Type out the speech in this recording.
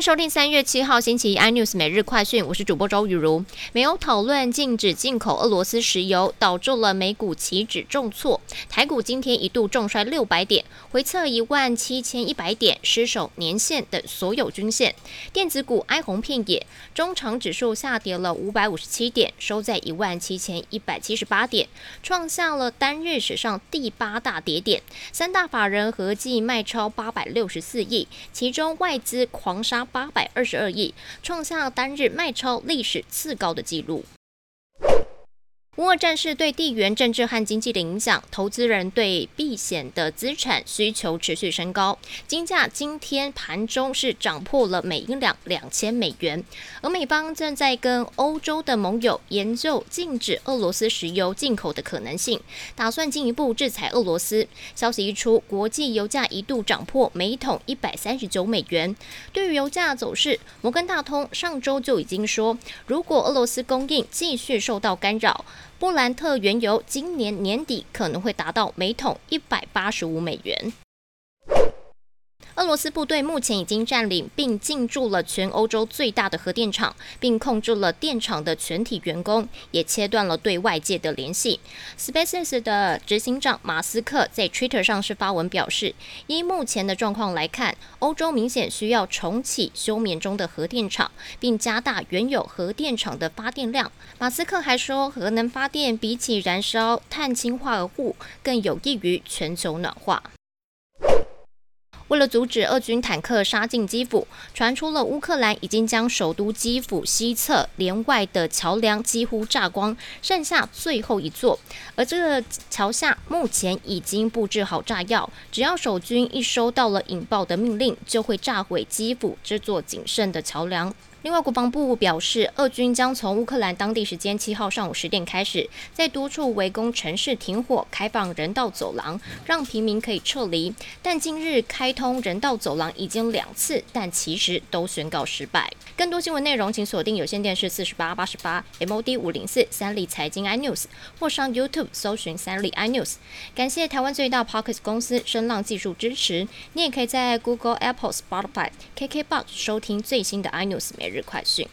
收听三月七号星期一 iNews 每日快讯，我是主播周雨茹。没有讨论禁止进口俄罗斯石油，导致了美股期指重挫，台股今天一度重摔六百点，回测一万七千一百点，失守年线等所有均线。电子股哀鸿遍野，中长指数下跌了五百五十七点，收在一万七千一百七十八点，创下了单日史上第八大跌点。三大法人合计卖超八百六十四亿，其中外资狂杀。八百二十二亿，创下单日卖超历史次高的纪录。乌俄战事对地缘政治和经济的影响，投资人对避险的资产需求持续升高。金价今天盘中是涨破了每英两两千美元，而美方正在跟欧洲的盟友研究禁止俄罗斯石油进口的可能性，打算进一步制裁俄罗斯。消息一出，国际油价一度涨破每桶一百三十九美元。对于油价走势，摩根大通上周就已经说，如果俄罗斯供应继续受到干扰，布兰特原油今年年底可能会达到每桶一百八十五美元。俄罗斯部队目前已经占领并进驻了全欧洲最大的核电厂，并控制了电厂的全体员工，也切断了对外界的联系。SpaceX 的执行长马斯克在 Twitter 上是发文表示，依目前的状况来看，欧洲明显需要重启休眠中的核电厂，并加大原有核电厂的发电量。马斯克还说，核能发电比起燃烧碳氢化合物更有益于全球暖化。为了阻止俄军坦克杀进基辅，传出了乌克兰已经将首都基辅西侧连外的桥梁几乎炸光，剩下最后一座。而这个桥下目前已经布置好炸药，只要守军一收到了引爆的命令，就会炸毁基辅这座仅剩的桥梁。另外，国防部表示，俄军将从乌克兰当地时间七号上午十点开始，在多处围攻城市停火，开放人道走廊，让平民可以撤离。但近日开通人道走廊已经两次，但其实都宣告失败。更多新闻内容，请锁定有线电视四十八八十八 MOD 五零四三立财经 iNews，或上 YouTube 搜寻三立 iNews。感谢台湾最大 Pocket 公司声浪技术支持。你也可以在 Google、Apple、Spotify、KKBox 收听最新的 iNews 每日。日快讯。